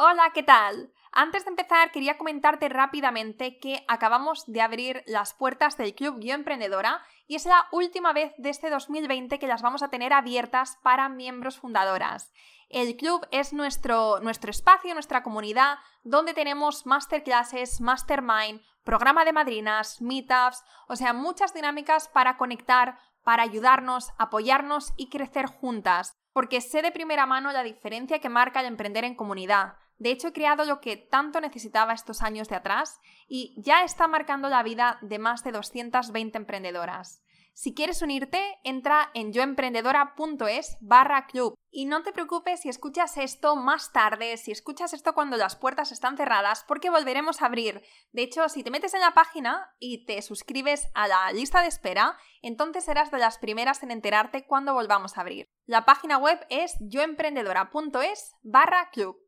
Hola, ¿qué tal? Antes de empezar, quería comentarte rápidamente que acabamos de abrir las puertas del Club Yo Emprendedora y es la última vez de este 2020 que las vamos a tener abiertas para miembros fundadoras. El club es nuestro, nuestro espacio, nuestra comunidad, donde tenemos masterclasses, mastermind, programa de madrinas, meetups, o sea, muchas dinámicas para conectar, para ayudarnos, apoyarnos y crecer juntas, porque sé de primera mano la diferencia que marca el emprender en comunidad. De hecho, he creado lo que tanto necesitaba estos años de atrás y ya está marcando la vida de más de 220 emprendedoras. Si quieres unirte, entra en yoemprendedora.es barra club. Y no te preocupes si escuchas esto más tarde, si escuchas esto cuando las puertas están cerradas, porque volveremos a abrir. De hecho, si te metes en la página y te suscribes a la lista de espera, entonces serás de las primeras en enterarte cuando volvamos a abrir. La página web es yoemprendedora.es barra club.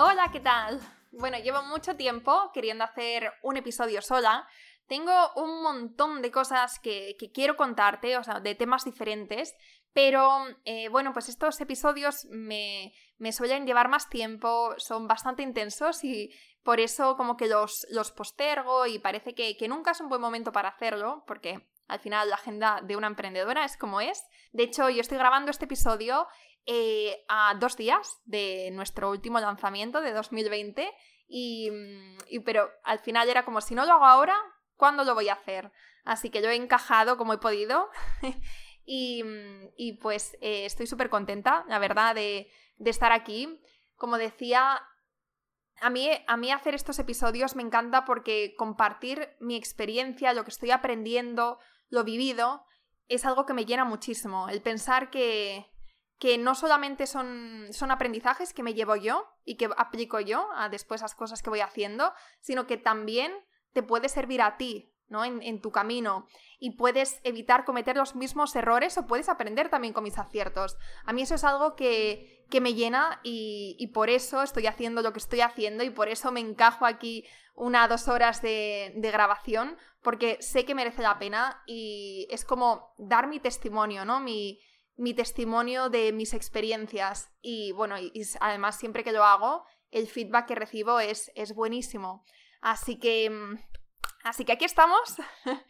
Hola, ¿qué tal? Bueno, llevo mucho tiempo queriendo hacer un episodio sola. Tengo un montón de cosas que, quiero contarte, o sea, de temas diferentes, pero eh, bueno, pues estos episodios me, suelen llevar más tiempo, son bastante intensos y por eso como que los, los postergo y parece que, que nunca es un buen momento para hacerlo, porque al final la agenda de una emprendedora es como es. De hecho, yo estoy grabando este episodio eh, a dos días de nuestro último lanzamiento de 2020 mm, y, pero al final era como si no lo hago ahora, ¿cuándo lo voy a hacer? Así que yo he encajado como he podido y, mm, pues eh, estoy súper contenta, la verdad, de, estar aquí. Como decía, a mí, a mí hacer estos episodios me encanta porque compartir mi experiencia, lo que estoy aprendiendo, lo vivido, es algo que me llena muchísimo. El pensar que, que no solamente son, son aprendizajes que me llevo yo y que aplico yo a después las cosas que voy haciendo, sino que también te puede servir a ti, ¿no? En, tu camino y puedes evitar cometer los mismos errores o puedes aprender también con mis aciertos. A mí eso es algo que, que me llena y, y, por eso estoy haciendo lo que estoy haciendo y por eso me encajo aquí una dos horas de, de grabación porque sé que merece la pena y es como dar mi testimonio, ¿no? Mi, mi testimonio de mis experiencias y bueno, y, además siempre que lo hago, el feedback que recibo es, es buenísimo. Así que, mm, así que aquí estamos.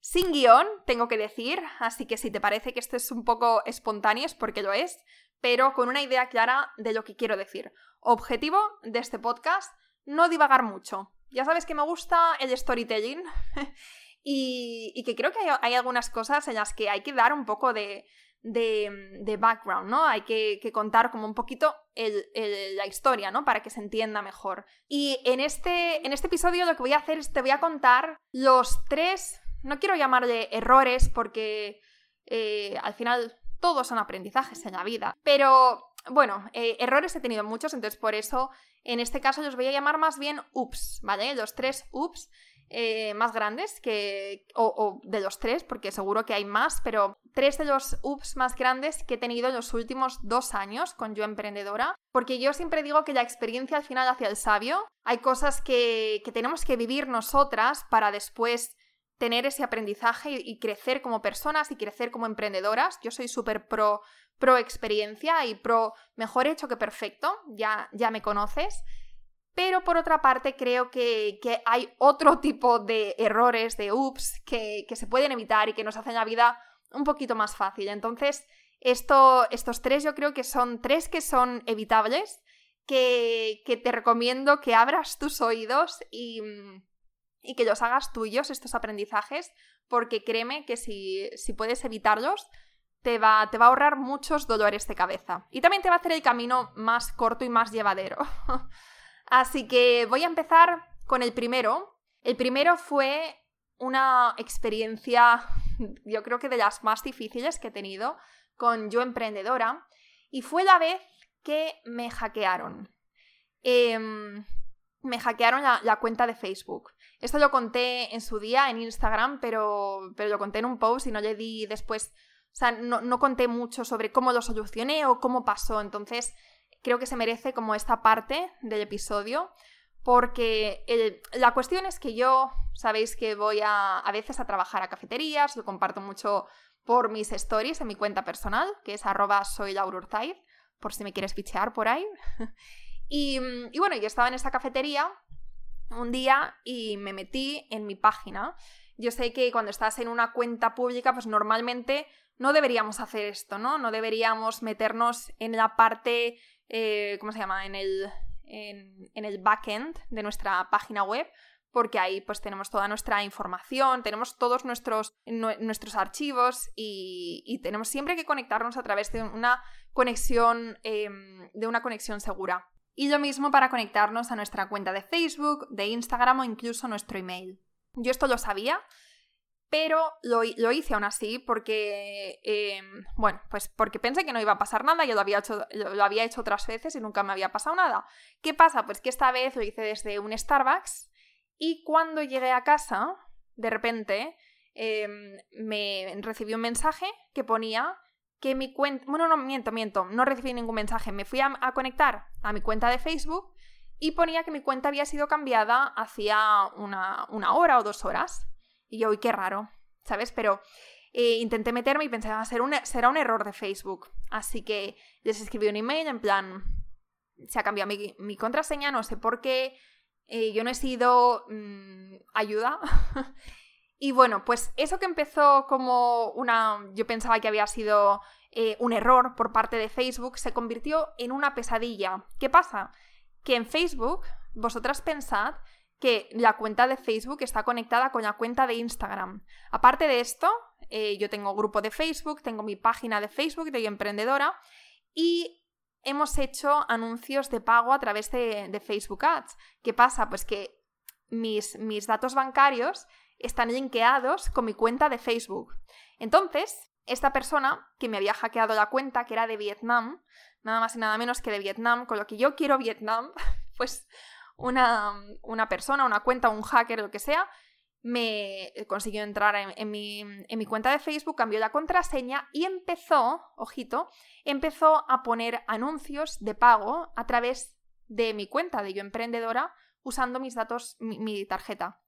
Sin guion, tengo que decir, así que si te parece que esto es un poco espontáneo es porque lo es, pero con una idea clara de lo que quiero decir. Objetivo de este podcast, no divagar mucho. Ya sabes que me gusta el storytelling y, y que creo que hay, hay, algunas cosas en las que hay que dar un poco de, de, background, ¿no? Hay que, contar como un poquito la historia, ¿no? Para que se entienda mejor. Y en este, en este episodio lo que voy a hacer es te voy a contar los tres, no quiero llamarle errores porque eh, al final todos son aprendizajes en la vida, pero bueno, eh, errores he tenido muchos, entonces por eso en este caso los voy a llamar más bien ups, ¿vale? Los tres ups eh, más grandes que. O, de los tres, porque seguro que hay más, pero tres de los ups más grandes que he tenido en los últimos dos años con Yo Emprendedora. Porque yo siempre digo que la experiencia al final hacia el sabio. Hay cosas que, tenemos que vivir nosotras para después tener ese aprendizaje y, crecer como personas y crecer como emprendedoras. Yo soy súper pro, pro experiencia y pro mejor hecho que perfecto, ya, ya me conoces. Pero por otra parte creo que, hay otro tipo de errores, de ups, que, se pueden evitar y que nos hacen la vida un poquito más fácil. Entonces, esto, estos tres yo creo que son tres que son evitables, que, te recomiendo que abras tus oídos y, y que los hagas tuyos, estos aprendizajes, porque créeme que si, si puedes evitarlos, te va, te va a ahorrar muchos dolores de cabeza. Y también te va a hacer el camino más corto y más llevadero. Así que voy a empezar con el primero. El primero fue una experiencia, yo creo que de las más difíciles que he tenido con Yo Emprendedora. Y fue la vez que me hackearon. Em, me hackearon la, cuenta de Facebook. Esto lo conté en su día en Instagram, pero, pero lo conté en un post y no le di después, o sea, no, conté mucho sobre cómo lo solucioné o cómo pasó. Entonces, creo que se merece como esta parte del episodio, porque la cuestión es que yo, sabéis que voy a, a veces a trabajar a cafeterías, lo comparto mucho por mis stories en mi cuenta personal, que es arroba soy por si me quieres bichear por ahí. Mm, y, bueno, yo estaba en esa cafetería un día y me metí en mi página. Yo sé que cuando estás en una cuenta pública, pues normalmente no deberíamos hacer esto, ¿no? No deberíamos meternos en la parte, eh, ¿cómo se llama? En el, en, el backend de nuestra página web, porque ahí pues tenemos toda nuestra información, tenemos todos nuestros, nuestros archivos y, tenemos siempre que conectarnos a través de una conexión, em, de una conexión segura. Y lo mismo para conectarnos a nuestra cuenta de Facebook, de Instagram o incluso nuestro email. Yo esto lo sabía, pero lo, hice aún así porque, em, bueno, pues porque pensé que no iba a pasar nada, yo lo había, hecho, lo había hecho otras veces y nunca me había pasado nada. ¿Qué pasa? Pues que esta vez lo hice desde un Starbucks y cuando llegué a casa, de repente, em, me recibí un mensaje que ponía que mi cuenta... Bueno, no, miento, miento, no recibí ningún mensaje. Me fui a, conectar a mi cuenta de Facebook y ponía que mi cuenta había sido cambiada hacía una, hora o dos horas. Y yo, uy, qué raro, ¿sabes? Pero eh, intenté meterme y pensé, va a ser un, será un error de Facebook. Así que les escribí un email en plan, se ha cambiado mi, contraseña, no sé por qué, eh, yo no he sido mm, ayuda. Y bueno, pues eso que empezó como una, yo pensaba que había sido eh, un error por parte de Facebook, se convirtió en una pesadilla. ¿Qué pasa? Que en Facebook, vosotras pensad que la cuenta de Facebook está conectada con la cuenta de Instagram. Aparte de esto, eh, yo tengo grupo de Facebook, tengo mi página de Facebook de emprendedora y hemos hecho anuncios de pago a través de, de Facebook Ads. ¿Qué pasa? Pues que mis, mis datos bancarios están linkeados con mi cuenta de Facebook. Entonces, esta persona que me había hackeado la cuenta, que era de Vietnam, nada más y nada menos que de Vietnam, con lo que yo quiero Vietnam, pues una, una persona, una cuenta, un hacker, lo que sea, me consiguió entrar en, mi, en, mi, cuenta de Facebook, cambió la contraseña y empezó, ojito, empezó a poner anuncios de pago a través de mi cuenta de yo emprendedora usando mis datos, mi tarjeta.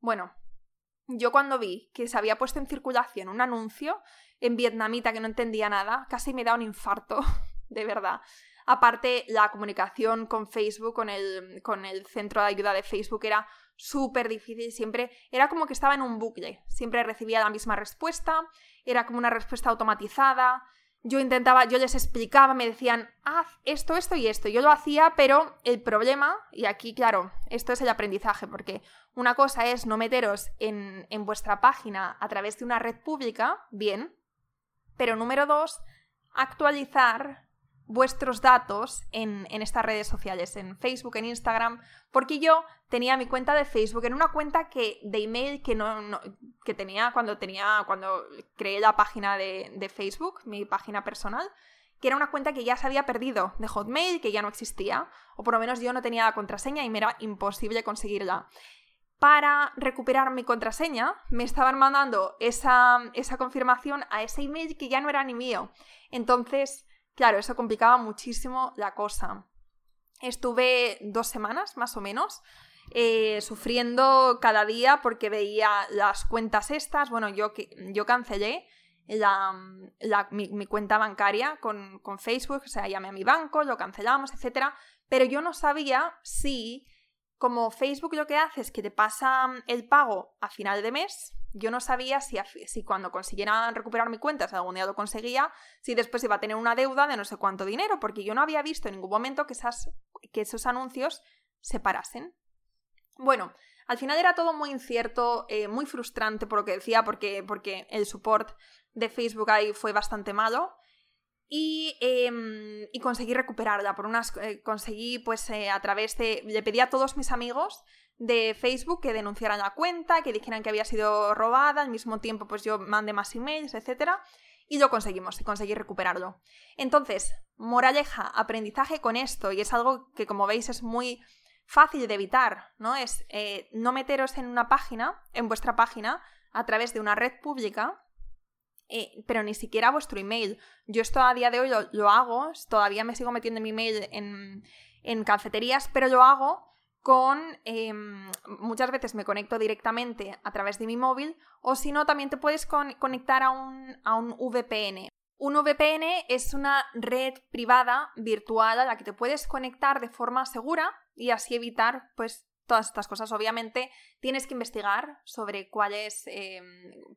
Bueno, yo cuando vi que se había puesto en circulación un anuncio en vietnamita que no entendía nada, casi me da un infarto, de verdad. Aparte, la comunicación con Facebook, con el, con el centro de ayuda de Facebook, era súper difícil. Siempre era como que estaba en un bucle. Siempre recibía la misma respuesta. Era como una respuesta automatizada yo intentaba, yo les explicaba, me decían, haz esto, esto y esto. Yo lo hacía, pero el problema, y aquí, claro, esto es el aprendizaje, porque una cosa es no meteros en, en vuestra página a través de una red pública, bien, pero número dos, actualizar vuestros datos en, estas redes sociales, en Facebook, en Instagram, porque yo tenía mi cuenta de Facebook en una cuenta que, de email que, no, que tenía cuando, tenía cuando creé la página de, de, Facebook, mi página personal, que era una cuenta que ya se había perdido de Hotmail, que ya no existía, o por lo menos yo no tenía la contraseña y me era imposible conseguirla. Para recuperar mi contraseña, me estaban mandando esa, esa confirmación a ese email que ya no era ni mío. Entonces, Claro, eso complicaba muchísimo la cosa. Estuve dos semanas, más o menos, eh, sufriendo cada día porque veía las cuentas estas. Bueno, yo, yo cancelé mi, cuenta bancaria con, con, Facebook, o sea, llamé a mi banco, lo cancelamos, etc. Pero yo no sabía si, como Facebook lo que hace es que te pasa el pago a final de mes, yo no sabía si, si cuando consiguiera recuperar mi cuenta, si algún día lo conseguía, si después iba a tener una deuda de no sé cuánto dinero, porque yo no había visto en ningún momento que, esas, que esos anuncios se parasen. Bueno, Al final era todo muy incierto, eh, muy frustrante por lo que decía, porque, porque el support de Facebook ahí fue bastante malo. Y, em, y conseguí recuperarla. Por unas, eh, conseguí, pues, eh, a través de. Le pedí a todos mis amigos de Facebook que denunciaran la cuenta, que dijeran que había sido robada, al mismo tiempo, pues yo mandé más emails, etc. Y lo conseguimos, conseguí recuperarlo. Entonces, moraleja, aprendizaje con esto, y es algo que, como veis, es muy fácil de evitar, ¿no? Es eh, no meteros en una página, en vuestra página, a través de una red pública eh, pero ni siquiera vuestro email. Yo esto a día de hoy lo, hago, todavía me sigo metiendo mi email en, en cafeterías, pero lo hago con... Em, muchas veces me conecto directamente a través de mi móvil o si no, también te puedes conectar a un, a un VPN. Un VPN es una red privada virtual a la que te puedes conectar de forma segura y así evitar pues todas estas cosas. Obviamente tienes que investigar sobre cuáles, eh,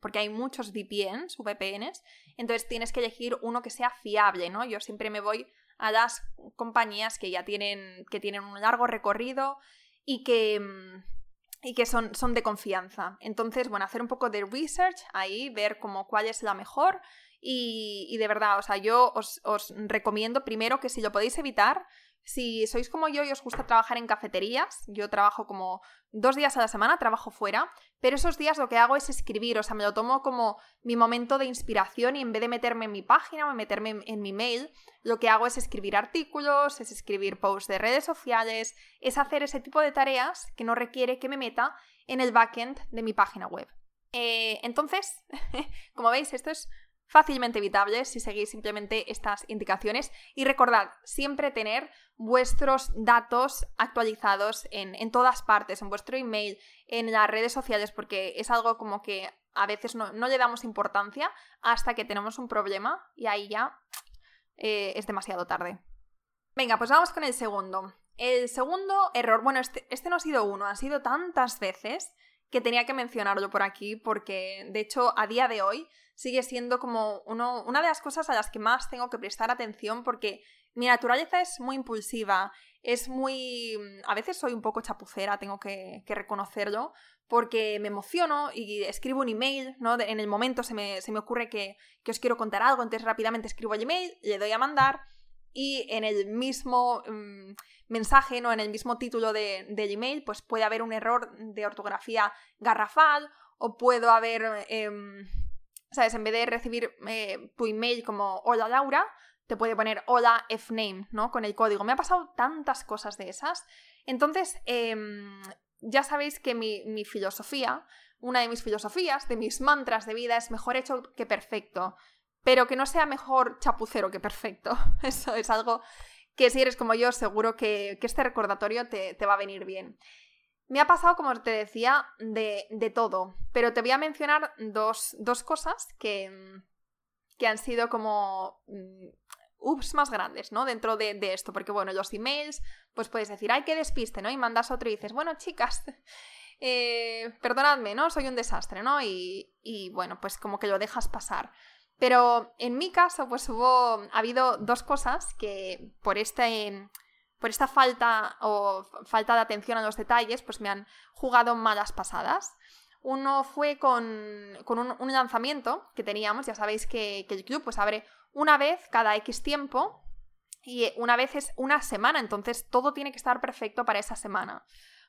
porque hay muchos VPNs, VPNs, entonces tienes que elegir uno que sea fiable, ¿no? Yo siempre me voy a las compañías que ya tienen, que tienen un largo recorrido y que, mm, y que son, son de confianza. Entonces, bueno, hacer un poco de research ahí, ver como cuál es la mejor y, de verdad, o sea, yo os, os recomiendo primero que si lo podéis evitar, si sois como yo y os gusta trabajar en cafeterías, yo trabajo como dos días a la semana, trabajo fuera, pero esos días lo que hago es escribir, o sea, me lo tomo como mi momento de inspiración y en vez de meterme en mi página o meterme en, mi mail, lo que hago es escribir artículos, es escribir posts de redes sociales, es hacer ese tipo de tareas que no requiere que me meta en el backend de mi página web. Eh, entonces, como veis, esto es fácilmente evitable si seguís simplemente estas indicaciones y recordad siempre tener vuestros datos actualizados en, todas partes, en vuestro email, en las redes sociales, porque es algo como que a veces no, le damos importancia hasta que tenemos un problema y ahí ya eh, es demasiado tarde. Venga, pues vamos con el segundo. El segundo error, bueno, este, este no ha sido uno, ha sido tantas veces que tenía que mencionarlo por aquí porque de hecho a día de hoy sigue siendo como uno, una de las cosas a las que más tengo que prestar atención porque mi naturaleza es muy impulsiva, es muy... a veces soy un poco chapucera, tengo que, reconocerlo, porque me emociono y escribo un email, ¿no? En el momento se me, ocurre que, os quiero contar algo, entonces rápidamente escribo el email, le doy a mandar y en el mismo mm, mensaje, ¿no? En el mismo título de, del email, pues puede haber un error de ortografía garrafal o puedo haber... Em, ¿sabes? En vez de recibir eh, tu email como hola Laura, te puede poner hola fname, ¿no? Con el código. Me ha pasado tantas cosas de esas. Entonces, em, ya sabéis que mi, filosofía, una de mis filosofías, de mis mantras de vida es mejor hecho que perfecto. Pero que no sea mejor chapucero que perfecto. Eso es algo que si eres como yo, seguro que, este recordatorio te va a venir bien. Me ha pasado, como te decía, de, todo, pero te voy a mencionar dos, cosas que, que, han sido como mm, ups más grandes, ¿no? Dentro de, esto, porque bueno, los emails, pues puedes decir, ay, qué despiste, ¿no? Y mandas otro y dices, bueno, chicas, eh, perdonadme, ¿no? Soy un desastre, ¿no? Y, y, bueno, pues como que lo dejas pasar. Pero en mi caso, pues hubo, ha habido dos cosas que por este por esta falta o falta de atención a los detalles, pues me han jugado malas pasadas. Uno fue con, un, lanzamiento que teníamos, ya sabéis que, el club pues abre una vez cada X tiempo y una vez es una semana, entonces todo tiene que estar perfecto para esa semana.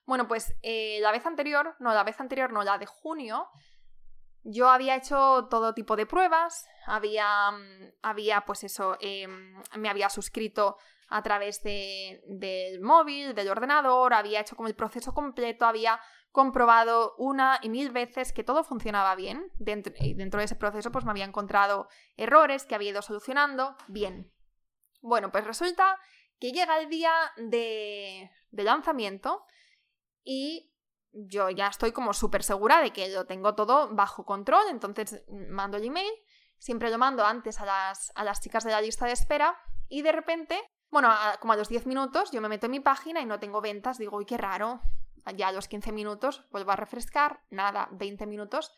Bueno, pues eh, la vez anterior, no, la vez anterior, no, la de junio, yo había hecho todo tipo de pruebas, había, había pues eso, em, me había suscrito a través de, del móvil, del ordenador, había hecho como el proceso completo, había comprobado una y mil veces que todo funcionaba bien. Dentro, dentro de ese proceso pues me había encontrado errores que había ido solucionando bien. Bueno, pues resulta que llega el día de, de lanzamiento y yo ya estoy como súper segura de que lo tengo todo bajo control, entonces mando el email, siempre lo mando antes a las, a las chicas de la lista de espera y de repente bueno, como a los 10 minutos yo me meto en mi página y no tengo ventas, digo, uy, qué raro. Ya a los 15 minutos vuelvo a refrescar, nada, 20 minutos.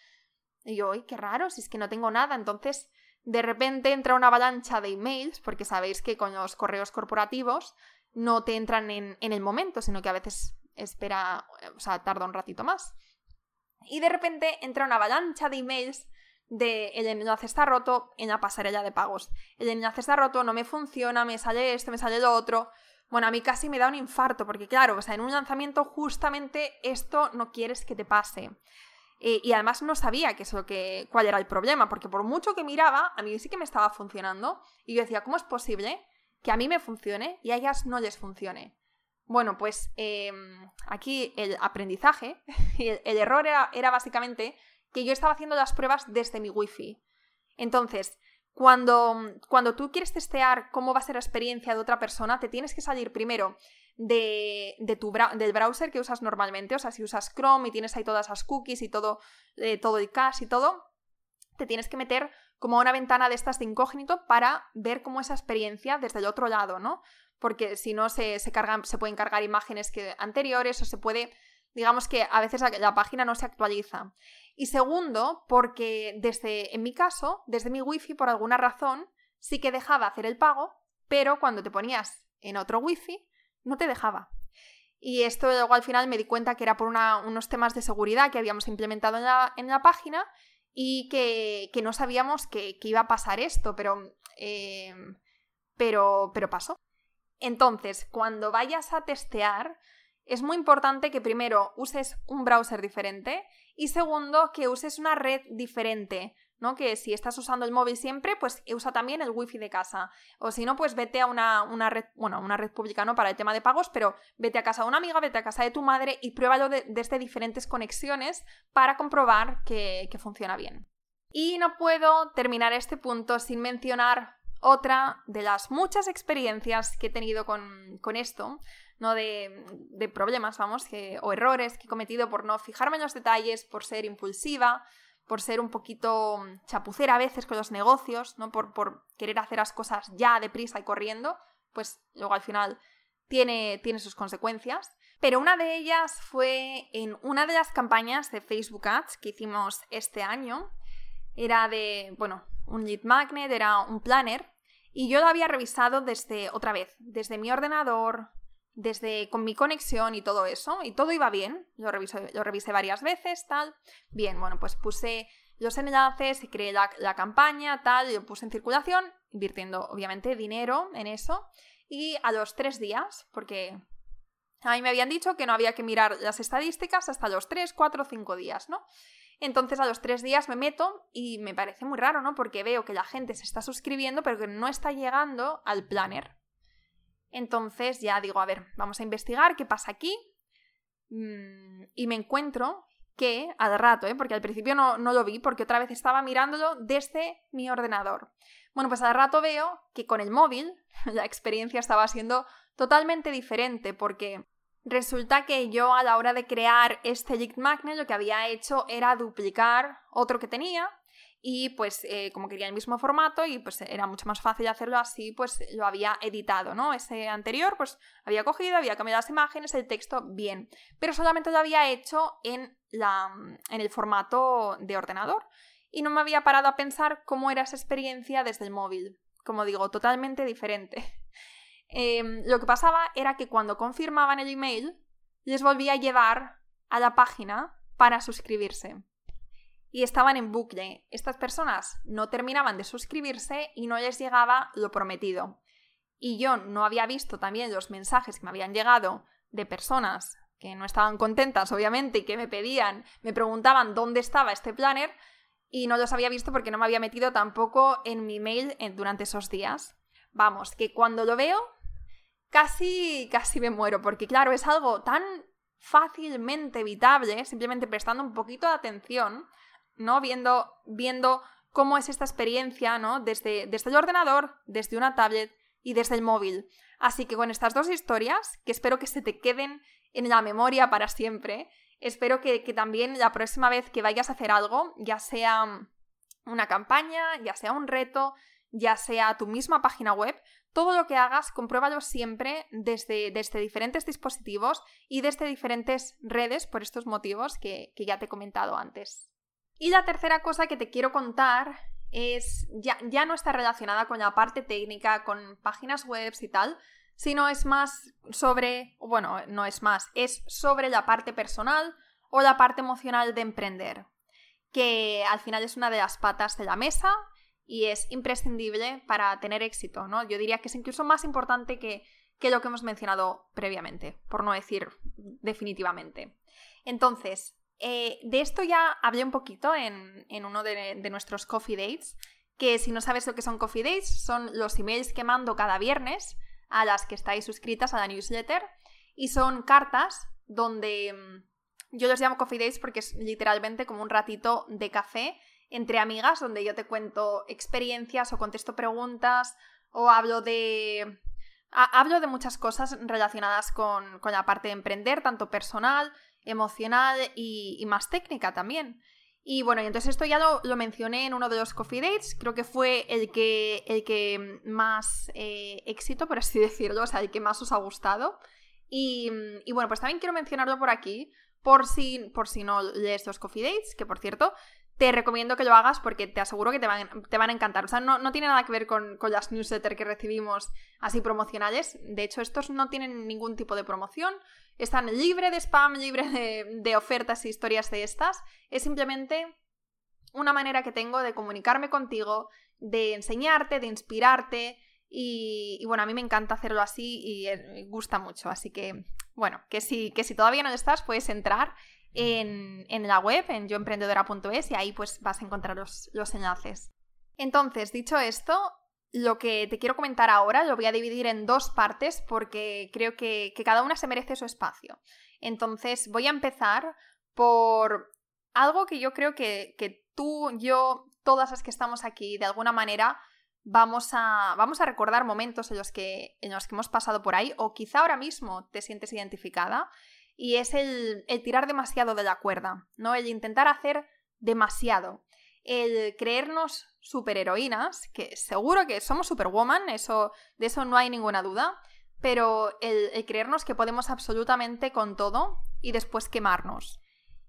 Y yo, uy, qué raro, si es que no tengo nada. Entonces, de repente entra una avalancha de emails, porque sabéis que con los correos corporativos no te entran en, en el momento, sino que a veces espera, o sea, tarda un ratito más. Y de repente entra una avalancha de emails de el enlace está roto en la pasarela de pagos. El enlace está roto, no me funciona, me sale esto, me sale lo otro. Bueno, a mí casi me da un infarto, porque claro, o sea, en un lanzamiento justamente esto no quieres que te pase. Eh, y además no sabía que eso, que, cuál era el problema, porque por mucho que miraba, a mí sí que me estaba funcionando. Y yo decía, ¿cómo es posible que a mí me funcione y a ellas no les funcione? Bueno, pues em, aquí el aprendizaje, el, error era básicamente que yo estaba haciendo las pruebas desde mi wifi. Entonces, cuando, cuando, tú quieres testear cómo va a ser la experiencia de otra persona, te tienes que salir primero de, tu del browser que usas normalmente. O sea, si usas Chrome y tienes ahí todas las cookies y todo, eh, todo el cache y todo, te tienes que meter como una ventana de estas de incógnito para ver cómo esa experiencia desde el otro lado, ¿no? Porque si no se, se, se pueden cargar imágenes que, anteriores o se puede, digamos que a veces la, página no se actualiza. Y segundo, porque desde, en mi caso, desde mi wifi, por alguna razón, sí que dejaba hacer el pago, pero cuando te ponías en otro wifi, no te dejaba. Y esto luego al final me di cuenta que era por unos temas de seguridad que habíamos implementado en la, en la página y que, que, no sabíamos que, iba a pasar esto, pero, eh, pero, pero pasó. Entonces, cuando vayas a testear, es muy importante que primero uses un browser diferente y segundo que uses una red diferente. ¿no? Que si estás usando el móvil siempre, pues usa también el wifi de casa. O si no, pues vete a una, red, bueno, una red pública no para el tema de pagos, pero vete a casa de una amiga, vete a casa de tu madre y pruébalo desde diferentes conexiones para comprobar que, funciona bien. Y no puedo terminar este punto sin mencionar otra de las muchas experiencias que he tenido con, esto, ¿no? De, de problemas, vamos, que, o errores que he cometido por no fijarme en los detalles, por ser impulsiva, por ser un poquito mm, chapucera a veces con los negocios, ¿no? Por, por querer hacer las cosas ya deprisa y corriendo, pues luego al final tiene, tiene sus consecuencias. Pero una de ellas fue en una de las campañas de Facebook Ads que hicimos este año. Era de, bueno, un lead magnet, era un planner. Y yo lo había revisado desde, otra vez, desde mi ordenador, desde con mi conexión y todo eso, y todo iba bien, lo, lo revisé varias veces, tal. Bien, bueno, pues puse los enlaces, creé la, la campaña, tal, lo puse en circulación, invirtiendo obviamente dinero en eso, y a los tres días, porque a mí me habían dicho que no había que mirar las estadísticas hasta los tres, cuatro, cinco días, ¿no? Entonces a los tres días me meto y me parece muy raro, ¿no? Porque veo que la gente se está suscribiendo, pero que no está llegando al planner. Entonces ya digo, a ver, vamos a investigar qué pasa aquí. Mm, y me encuentro que al rato, ¿eh? porque al principio no, lo vi, porque otra vez estaba mirándolo desde mi ordenador. Bueno, pues al rato veo que con el móvil la experiencia estaba siendo totalmente diferente, porque resulta que yo a la hora de crear este lead magnet lo que había hecho era duplicar otro que tenía y pues eh, como quería el mismo formato y pues era mucho más fácil hacerlo así, pues lo había editado, ¿no? Ese anterior pues había cogido, había cambiado las imágenes, el texto, bien, pero solamente lo había hecho en, la, en el formato de ordenador y no me había parado a pensar cómo era esa experiencia desde el móvil, como digo, totalmente diferente. Em, lo que pasaba era que cuando confirmaban el email les volvía a llevar a la página para suscribirse y estaban en bucle. Estas personas no terminaban de suscribirse y no les llegaba lo prometido. Y yo no había visto también los mensajes que me habían llegado de personas que no estaban contentas, obviamente, y que me pedían, me preguntaban dónde estaba este planner, y no los había visto porque no me había metido tampoco en mi mail durante esos días. Vamos, que cuando lo veo, casi, casi me muero, porque claro, es algo tan fácilmente evitable, simplemente prestando un poquito de atención, ¿no? Viendo, viendo cómo es esta experiencia, ¿no? Desde, desde el ordenador, desde una tablet y desde el móvil. Así que con estas dos historias, que espero que se te queden en la memoria para siempre, espero que, que también la próxima vez que vayas a hacer algo, ya sea una campaña, ya sea un reto, ya sea tu misma página web, todo lo que hagas, compruébalo siempre desde, desde diferentes dispositivos y desde diferentes redes por estos motivos que, que ya te he comentado antes. Y la tercera cosa que te quiero contar es, ya, ya no está relacionada con la parte técnica, con páginas web y tal, sino es más sobre, bueno, no es más, es sobre la parte personal o la parte emocional de emprender, que al final es una de las patas de la mesa y es imprescindible para tener éxito, ¿no? Yo diría que es incluso más importante que, que lo que hemos mencionado previamente, por no decir definitivamente. Entonces, eh, de esto ya hablé un poquito en, uno de, nuestros coffee dates, que si no sabes lo que son coffee dates, son los emails que mando cada viernes a las que estáis suscritas a la newsletter y son cartas donde mm, yo los llamo coffee dates porque es literalmente como un ratito de café entre amigas donde yo te cuento experiencias o contesto preguntas o hablo de hablo de muchas cosas relacionadas con, la parte de emprender, tanto personal, emocional y, más técnica también. Y bueno, y entonces esto ya lo, mencioné en uno de los coffee dates, creo que fue el que, el que más eh, éxito, por así decirlo, o sea, el que más os ha gustado. Y, y, bueno, pues también quiero mencionarlo por aquí, por si, por si no lees los coffee dates, que por cierto, te recomiendo que lo hagas porque te aseguro que te van, te van a encantar. O sea, no, tiene nada que ver con, las newsletters que recibimos así promocionales. De hecho, estos no tienen ningún tipo de promoción. Están libre de spam, libre de, ofertas e historias de estas. Es simplemente una manera que tengo de comunicarme contigo, de enseñarte, de inspirarte. Y, bueno, a mí me encanta hacerlo así y me gusta mucho. Así que, bueno, que si, que si todavía no estás, puedes entrar en, la web, en yoemprendedora.es, y ahí pues vas a encontrar los, enlaces. Entonces, dicho esto, lo que te quiero comentar ahora lo voy a dividir en dos partes porque creo que, cada una se merece su espacio. Entonces, voy a empezar por algo que yo creo que, tú, yo, todas las que estamos aquí, de alguna manera, vamos a, vamos a recordar momentos en los, que, en los que hemos pasado por ahí o quizá ahora mismo te sientes identificada y es el, tirar demasiado de la cuerda, ¿no? El intentar hacer demasiado. El creernos superheroínas, que seguro que somos superwoman, eso, de eso no hay ninguna duda, pero el, creernos que podemos absolutamente con todo y después quemarnos.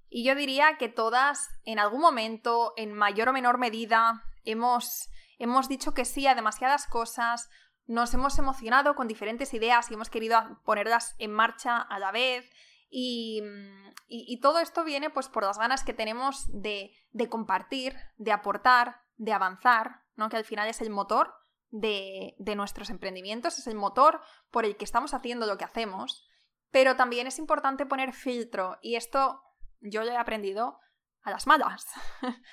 Y yo diría que todas, en algún momento, en mayor o menor medida, hemos, hemos dicho que sí a demasiadas cosas, nos hemos emocionado con diferentes ideas y hemos querido ponerlas en marcha a la vez, Mm, y, todo esto viene pues por las ganas que tenemos de, compartir, de aportar, de avanzar, ¿no? que al final es el motor de, nuestros emprendimientos, es el motor por el que estamos haciendo lo que hacemos. Pero también es importante poner filtro y esto yo lo he aprendido a las malas.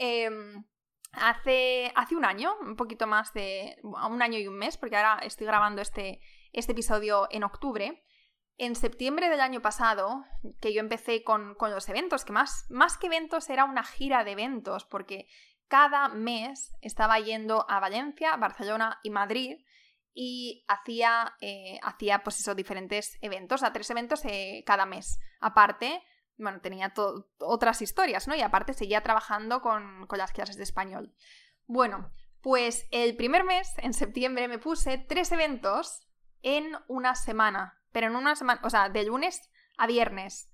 Em, hace, hace un año, un poquito más de un año y un mes, porque ahora estoy grabando este, este episodio en octubre, en septiembre del año pasado, que yo empecé con, los eventos, que más, más que eventos era una gira de eventos, porque cada mes estaba yendo a Valencia, Barcelona y Madrid y hacía, eh, hacía pues diferentes eventos, a tres eventos eh, cada mes. Aparte, bueno, tenía otras historias, ¿no? Y aparte seguía trabajando con, con las clases de español. Bueno, pues el primer mes, en septiembre, me puse tres eventos en una semana pero en una semana, o sea, de lunes a viernes.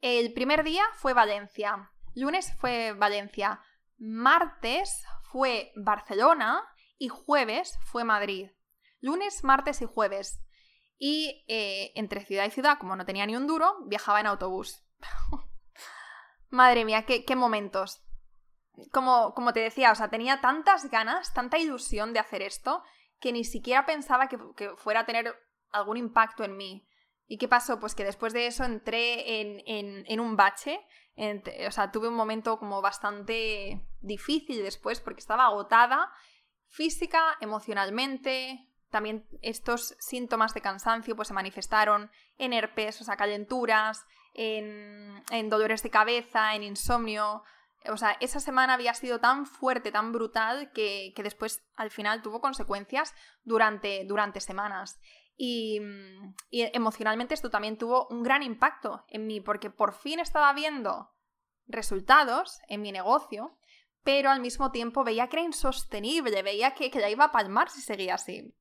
El primer día fue Valencia, lunes fue Valencia, martes fue Barcelona y jueves fue Madrid. Lunes, martes y jueves. Y eh, entre ciudad y ciudad, como no tenía ni un duro, viajaba en autobús. Madre mía, qué, momentos. Como, como, te decía, o sea, tenía tantas ganas, tanta ilusión de hacer esto, que ni siquiera pensaba que, que fuera a tener algún impacto en mí. ¿Y qué pasó? Pues que después de eso entré en, un bache, o sea, tuve un momento como bastante difícil después porque estaba agotada física, emocionalmente, también estos síntomas de cansancio pues se manifestaron en herpes, o sea, calenturas, en, en dolores de cabeza, en insomnio, o sea, esa semana había sido tan fuerte, tan brutal, que, que, después al final tuvo consecuencias durante, durante semanas. Mm, y, emocionalmente esto también tuvo un gran impacto en mí porque por fin estaba viendo resultados en mi negocio, pero al mismo tiempo veía que era insostenible, veía que, que ya iba a palmar si seguía así.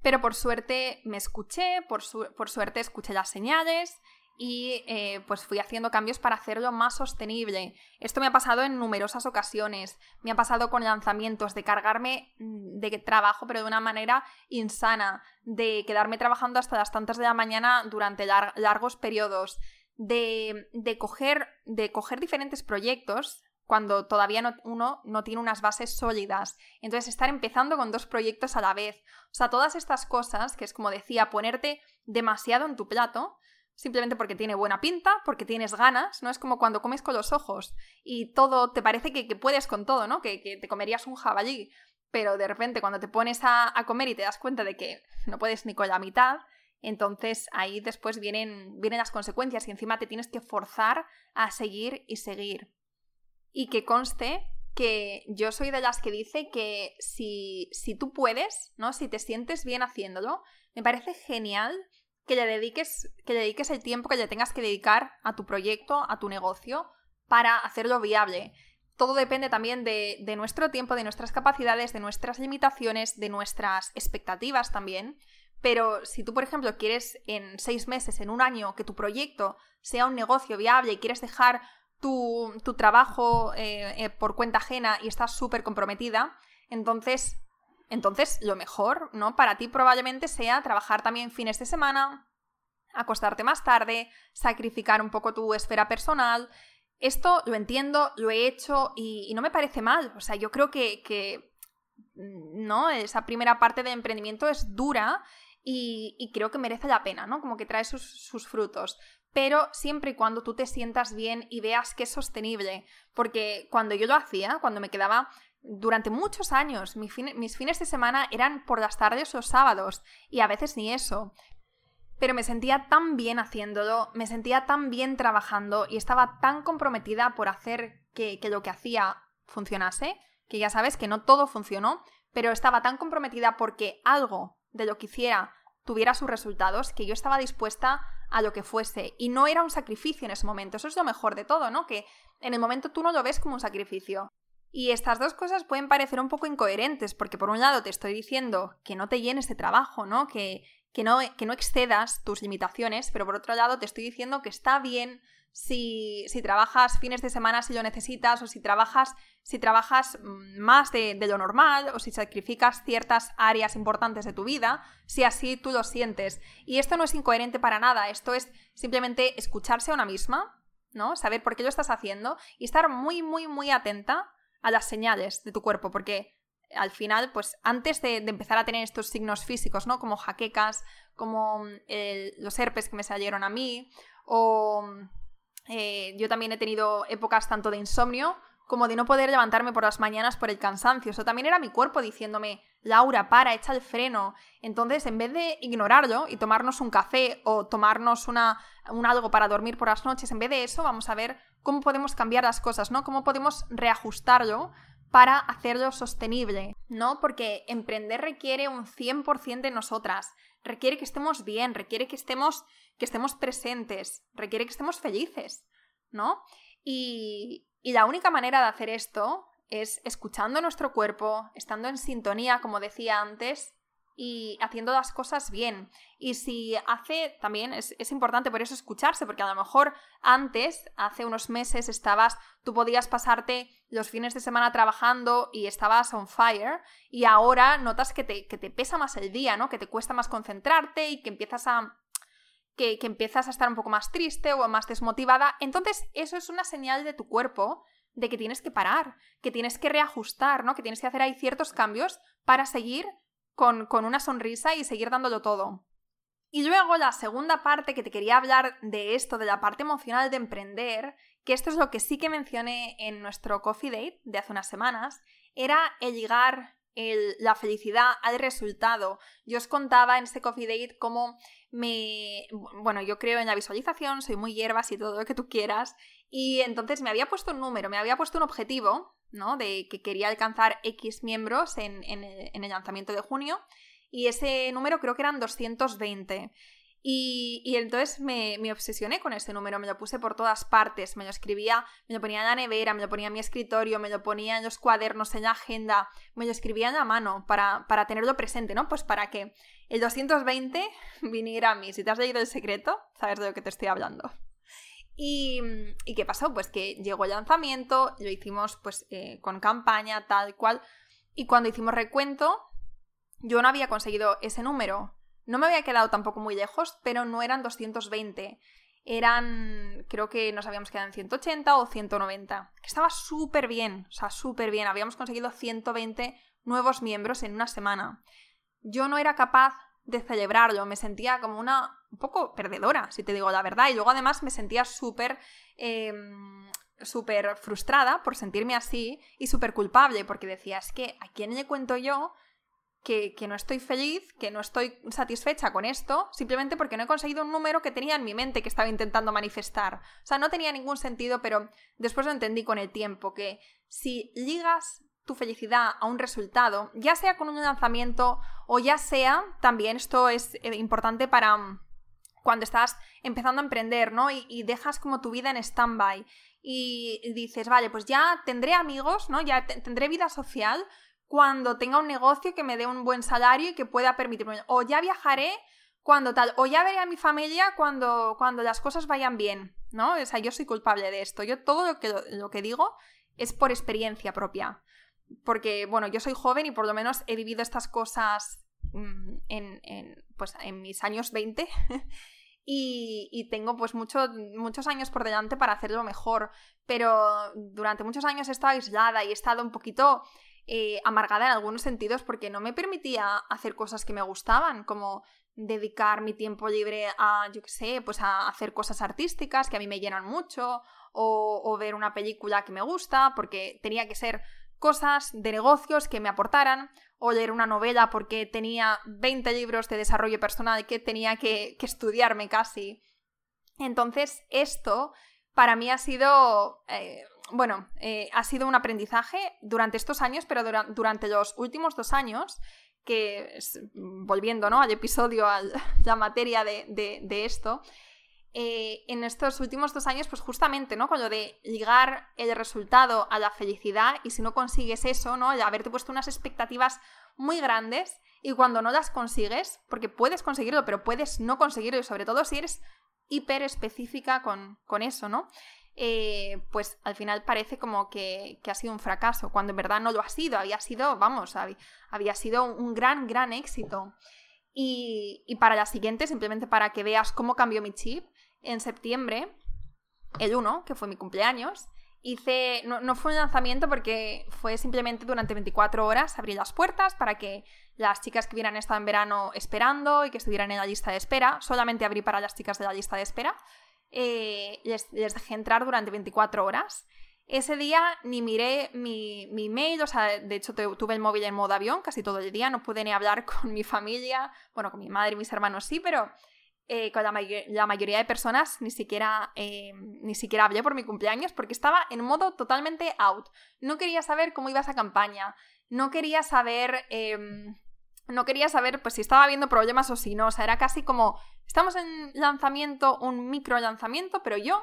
Pero por suerte me escuché, por, por suerte escuché las señales y eh, pues fui haciendo cambios para hacerlo más sostenible. Esto me ha pasado en numerosas ocasiones. Me ha pasado con lanzamientos, de cargarme mm, de trabajo, pero de una manera insana, de quedarme trabajando hasta las tantas de la mañana durante largos periodos, de, de, coger, de coger diferentes proyectos cuando todavía uno no tiene unas bases sólidas. Entonces, estar empezando con dos proyectos a la vez. O sea, todas estas cosas, que es como decía, ponerte demasiado en tu plato, simplemente porque tiene buena pinta, porque tienes ganas, ¿no? Es como cuando comes con los ojos y todo te parece que, puedes con todo, ¿no? Que, te comerías un jabalí, pero de repente cuando te pones a, comer y te das cuenta de que no puedes ni con la mitad, entonces ahí después vienen, vienen las consecuencias y encima te tienes que forzar a seguir y seguir. Y que conste que yo soy de las que dice que si, si tú puedes, ¿no? Si te sientes bien haciéndolo, me parece genial que le dediques, que dediques el tiempo que le tengas que dedicar a tu proyecto, a tu negocio, para hacerlo viable. Todo depende también de, de nuestro tiempo, de nuestras capacidades, de nuestras limitaciones, de nuestras expectativas también. Pero si tú, por ejemplo, quieres en seis meses, en un año, que tu proyecto sea un negocio viable y quieres dejar tu, tu trabajo eh, eh, por cuenta ajena y estás súper comprometida, entonces entonces, lo mejor, ¿no? Para ti probablemente sea trabajar también fines de semana, acostarte más tarde, sacrificar un poco tu esfera personal. Esto lo entiendo, lo he hecho y, no me parece mal. O sea, yo creo que, ¿no? Esa primera parte de emprendimiento es dura y, creo que merece la pena, ¿no? Como que trae sus, frutos. Pero siempre y cuando tú te sientas bien y veas que es sostenible. Porque cuando yo lo hacía, cuando me quedaba durante muchos años mis, fines de semana eran por las tardes o sábados y a veces ni eso. Pero me sentía tan bien haciéndolo, me sentía tan bien trabajando y estaba tan comprometida por hacer que, que lo que hacía funcionase, que ya sabes que no todo funcionó, pero estaba tan comprometida porque algo de lo que hiciera tuviera sus resultados que yo estaba dispuesta a lo que fuese y no era un sacrificio en ese momento. Eso es lo mejor de todo, ¿no? Que en el momento tú no lo ves como un sacrificio. Y estas dos cosas pueden parecer un poco incoherentes, porque por un lado te estoy diciendo que no te llenes de trabajo, ¿no? Que, que no, que no excedas tus limitaciones, pero por otro lado te estoy diciendo que está bien si, si, trabajas fines de semana si lo necesitas, o si trabajas, si trabajas mm, más de, de, lo normal, o si sacrificas ciertas áreas importantes de tu vida, si así tú lo sientes. Y esto no es incoherente para nada, esto es simplemente escucharse a una misma, ¿no? Saber por qué lo estás haciendo y estar muy, muy, muy atenta a las señales de tu cuerpo, porque al final, pues antes de, empezar a tener estos signos físicos, ¿no? Como jaquecas, como mm, los herpes que me salieron a mí, o eh, yo también he tenido épocas tanto de insomnio como de no poder levantarme por las mañanas por el cansancio. Eso también era mi cuerpo diciéndome, Laura, para, echa el freno. Entonces, en vez de ignorarlo y tomarnos un café o tomarnos una, un algo para dormir por las noches, en vez de eso, vamos a ver cómo podemos cambiar las cosas, ¿no? Cómo podemos reajustarlo para hacerlo sostenible, ¿no? Porque emprender requiere un 100% de nosotras, requiere que estemos bien, requiere que estemos, que estemos presentes, requiere que estemos felices, ¿no? Y, y la única manera de hacer esto es escuchando nuestro cuerpo, estando en sintonía, como decía antes, y haciendo las cosas bien. Y si hace, también es, importante por eso escucharse, porque a lo mejor antes, hace unos meses, estabas, tú podías pasarte los fines de semana trabajando y estabas on fire, y ahora notas que te, que te pesa más el día, ¿no? Que te cuesta más concentrarte y que empiezas a que, empiezas a estar un poco más triste o más desmotivada, entonces eso es una señal de tu cuerpo de que tienes que parar, que tienes que reajustar, ¿no? Que tienes que hacer ahí ciertos cambios para seguir con, con una sonrisa y seguir dándolo todo. Y luego la segunda parte que te quería hablar de esto, de la parte emocional de emprender, que esto es lo que sí que mencioné en nuestro coffee date de hace unas semanas, era el llegar la felicidad al resultado. Yo os contaba en ese coffee date cómo me... Bueno, yo creo en la visualización, soy muy hierbas y todo lo que tú quieras. Y entonces me había puesto un número, me había puesto un objetivo, ¿no? De que quería alcanzar X miembros en, el, en el lanzamiento de junio. Y ese número creo que eran 220. Y, entonces me, obsesioné con ese número, me lo puse por todas partes, me lo escribía, me lo ponía en la nevera, me lo ponía en mi escritorio, me lo ponía en los cuadernos, en la agenda, me lo escribía en la mano para, para tenerlo presente, ¿no? Pues para que el 220 viniera a mí. Si te has leído el secreto, sabes de lo que te estoy hablando. Y, ¿y qué pasó? Pues que llegó el lanzamiento, lo hicimos pues eh, con campaña, tal cual. Y cuando hicimos recuento, yo no había conseguido ese número. No me había quedado tampoco muy lejos, pero no eran 220. Eran, creo que nos habíamos quedado en 180 o 190. Que estaba súper bien, o sea, súper bien. Habíamos conseguido 120 nuevos miembros en una semana. Yo no era capaz de celebrarlo, me sentía como una un poco perdedora, si te digo la verdad. Y luego además me sentía súper... Em, súper frustrada por sentirme así y súper culpable porque decía, es que a quién le cuento yo que, no estoy feliz, que no estoy satisfecha con esto, simplemente porque no he conseguido un número que tenía en mi mente que estaba intentando manifestar. O sea, no tenía ningún sentido, pero después lo entendí con el tiempo, que si ligas tu felicidad a un resultado, ya sea con un lanzamiento o ya sea, también esto es eh, importante para mm, cuando estás empezando a emprender, ¿no? Y, dejas como tu vida en stand-by y dices, vale, pues ya tendré amigos, ¿no? Ya tendré vida social, cuando tenga un negocio que me dé un buen salario y que pueda permitirme. O ya viajaré cuando tal. O ya veré a mi familia cuando, cuando las cosas vayan bien. ¿No? O sea, yo soy culpable de esto. Yo todo lo que, lo que digo es por experiencia propia. Porque, bueno, yo soy joven y por lo menos he vivido estas cosas mm, en, en, pues, en mis años 20. Y, y, tengo pues mucho, muchos años por delante para hacerlo mejor, pero durante muchos años he estado aislada y he estado un poquito eh, amargada en algunos sentidos porque no me permitía hacer cosas que me gustaban, como dedicar mi tiempo libre a, yo qué sé, pues a hacer cosas artísticas que a mí me llenan mucho, o ver una película que me gusta, porque tenía que ser cosas de negocios que me aportaran, o leer una novela porque tenía 20 libros de desarrollo personal que tenía que, que estudiarme casi. Entonces, esto para mí ha sido eh, bueno, eh, ha sido un aprendizaje durante estos años, pero durante los últimos dos años, que volviendo ¿no? al episodio, a la materia de, esto, eh, en estos últimos dos años, pues justamente, ¿no? Con lo de ligar el resultado a la felicidad y si no consigues eso, ¿no? Haberte puesto unas expectativas muy grandes y cuando no las consigues, porque puedes conseguirlo, pero puedes no conseguirlo y sobre todo si eres hiper específica con, con eso, ¿no? Eh, pues al final parece como que, ha sido un fracaso, cuando en verdad no lo ha sido, había sido, vamos, había, sido un gran, gran éxito. Y, para la siguiente, simplemente para que veas cómo cambió mi chip, en septiembre, el 1, que fue mi cumpleaños, hice, no, fue un lanzamiento porque fue simplemente durante 24 horas abrir las puertas para que las chicas que hubieran estado en verano esperando y que estuvieran en la lista de espera, solamente abrí para las chicas de la lista de espera, eh, les, dejé entrar durante 24 horas. Ese día ni miré mi, mi mail, o sea, de hecho tuve el móvil en modo avión casi todo el día, no pude ni hablar con mi familia, bueno, con mi madre y mis hermanos sí, pero eh, con la, mayoría de personas ni siquiera, eh, ni siquiera hablé por mi cumpleaños porque estaba en modo totalmente out. No quería saber cómo iba esa campaña, no quería saber... Em, no quería saber pues si estaba habiendo problemas o si no, o sea, era casi como Estamos en lanzamiento, un micro lanzamiento, pero yo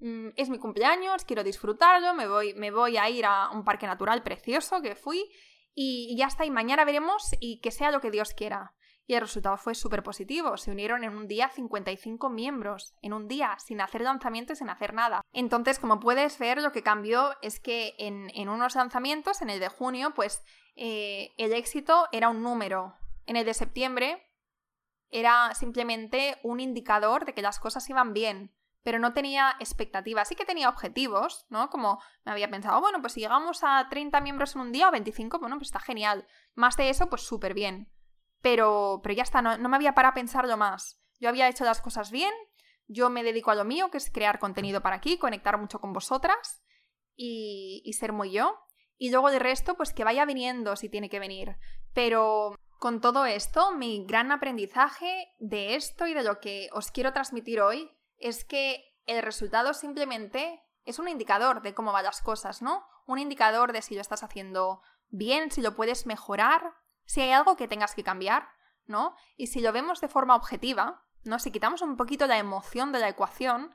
mm, es mi cumpleaños, quiero disfrutarlo, me voy, me voy a ir a un parque natural precioso que fui y, ya está, y mañana veremos y que sea lo que Dios quiera. Y el resultado fue súper positivo. Se unieron en un día 55 miembros, en un día, sin hacer lanzamiento y sin hacer nada. Entonces, como puedes ver, lo que cambió es que en, unos lanzamientos, en el de junio, pues eh, el éxito era un número. En el de septiembre, era simplemente un indicador de que las cosas iban bien, pero no tenía expectativas. Sí que tenía objetivos, ¿no? Como me había pensado, bueno, pues si llegamos a 30 miembros en un día o 25, bueno, pues está genial. Más de eso, pues súper bien. Pero, pero ya está, no, me había para pensarlo más. Yo había hecho las cosas bien, yo me dedico a lo mío, que es crear contenido para aquí, conectar mucho con vosotras y, y ser muy yo. Y luego de resto, pues que vaya viniendo si tiene que venir. Pero con todo esto, mi gran aprendizaje de esto y de lo que os quiero transmitir hoy es que el resultado simplemente es un indicador de cómo van las cosas, ¿no? Un indicador de si lo estás haciendo bien, si lo puedes mejorar, si hay algo que tengas que cambiar, ¿no? Y si lo vemos de forma objetiva, ¿no? Si quitamos un poquito la emoción de la ecuación,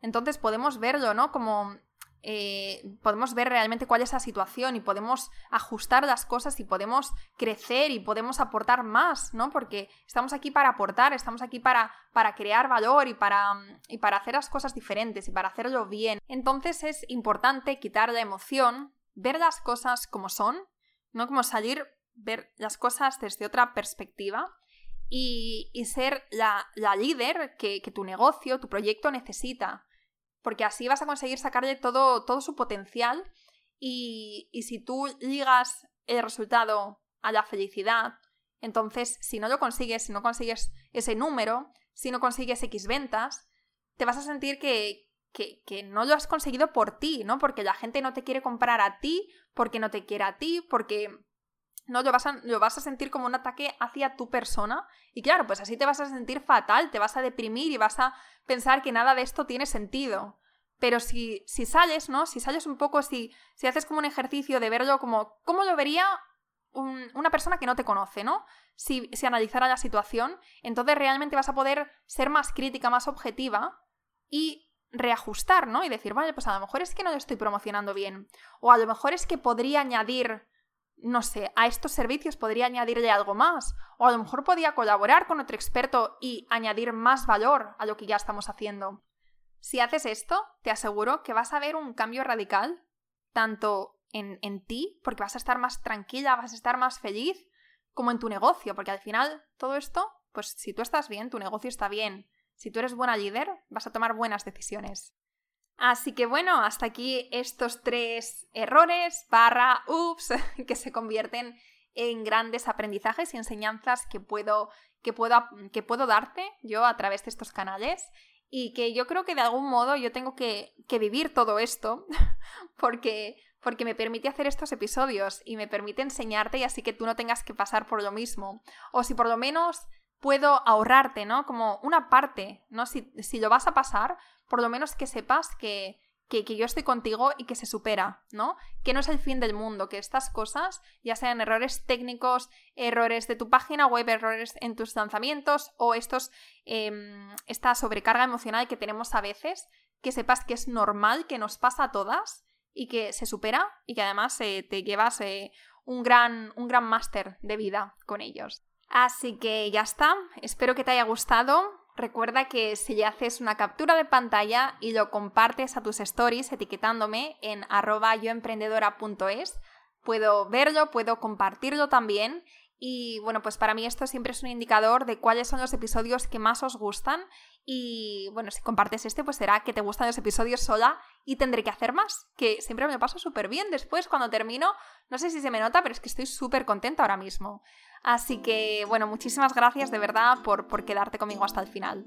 entonces podemos verlo, ¿no? Como eh, podemos ver realmente cuál es la situación y podemos ajustar las cosas y podemos crecer y podemos aportar más, ¿no? Porque estamos aquí para aportar, estamos aquí para, para crear valor y para, y para hacer las cosas diferentes y para hacerlo bien. Entonces es importante quitar la emoción, ver las cosas como son, no como salir, ver las cosas desde otra perspectiva y, ser la, líder que tu negocio, tu proyecto necesita porque así vas a conseguir sacarle todo, todo su potencial y, y si tú ligas el resultado a la felicidad, entonces si no lo consigues, si no consigues ese número, si no consigues X ventas, te vas a sentir que, que, que, no lo has conseguido por ti, ¿no? Porque la gente no te quiere comprar a ti, porque no te quiere a ti, porque no lo vas, a, lo vas a sentir como un ataque hacia tu persona. Y claro, pues así te vas a sentir fatal, te vas a deprimir y vas a pensar que nada de esto tiene sentido. Pero si, si sales, ¿no? Si sales un poco, si, si haces como un ejercicio de verlo como, ¿cómo lo vería una persona que no te conoce, ¿no? Si, si analizara la situación, entonces realmente vas a poder ser más crítica, más objetiva y reajustar, ¿no? Y decir, vale, pues a lo mejor es que no lo estoy promocionando bien. O a lo mejor es que podría añadir no sé, a estos servicios podría añadirle algo más, o a lo mejor podría colaborar con otro experto y añadir más valor a lo que ya estamos haciendo. Si haces esto, te aseguro que vas a ver un cambio radical, tanto en, en ti, porque vas a estar más tranquila, vas a estar más feliz, como en tu negocio, porque al final todo esto, pues si tú estás bien, tu negocio está bien. Si tú eres buena líder, vas a tomar buenas decisiones. Así que bueno, hasta aquí estos tres errores, barra, ups, que se convierten en grandes aprendizajes y enseñanzas que puedo, que puedo, que puedo darte yo a través de estos canales y que yo creo que de algún modo yo tengo que, que vivir todo esto porque, porque me permite hacer estos episodios y me permite enseñarte y así que tú no tengas que pasar por lo mismo. O si por lo menos puedo ahorrarte, ¿no? Como una parte, ¿no? Si, si lo vas a pasar, por lo menos que sepas que, que, yo estoy contigo y que se supera, ¿no? Que no es el fin del mundo, que estas cosas, ya sean errores técnicos, errores de tu página web, errores en tus lanzamientos o estos, em, esta sobrecarga emocional que tenemos a veces, que sepas que es normal, que nos pasa a todas y que se supera y que además eh, te llevas eh, un gran, un gran máster de vida con ellos. Así que ya está, espero que te haya gustado. Recuerda que si le haces una captura de pantalla y lo compartes a tus stories etiquetándome en arroba yoemprendedora.es, puedo verlo, puedo compartirlo también y bueno, pues para mí esto siempre es un indicador de cuáles son los episodios que más os gustan. Y bueno, si compartes este, pues será que te gustan los episodios sola y tendré que hacer más. Que siempre me lo paso súper bien después cuando termino. No sé si se me nota, pero es que estoy súper contenta ahora mismo. Así que bueno, muchísimas gracias de verdad por, por quedarte conmigo hasta el final.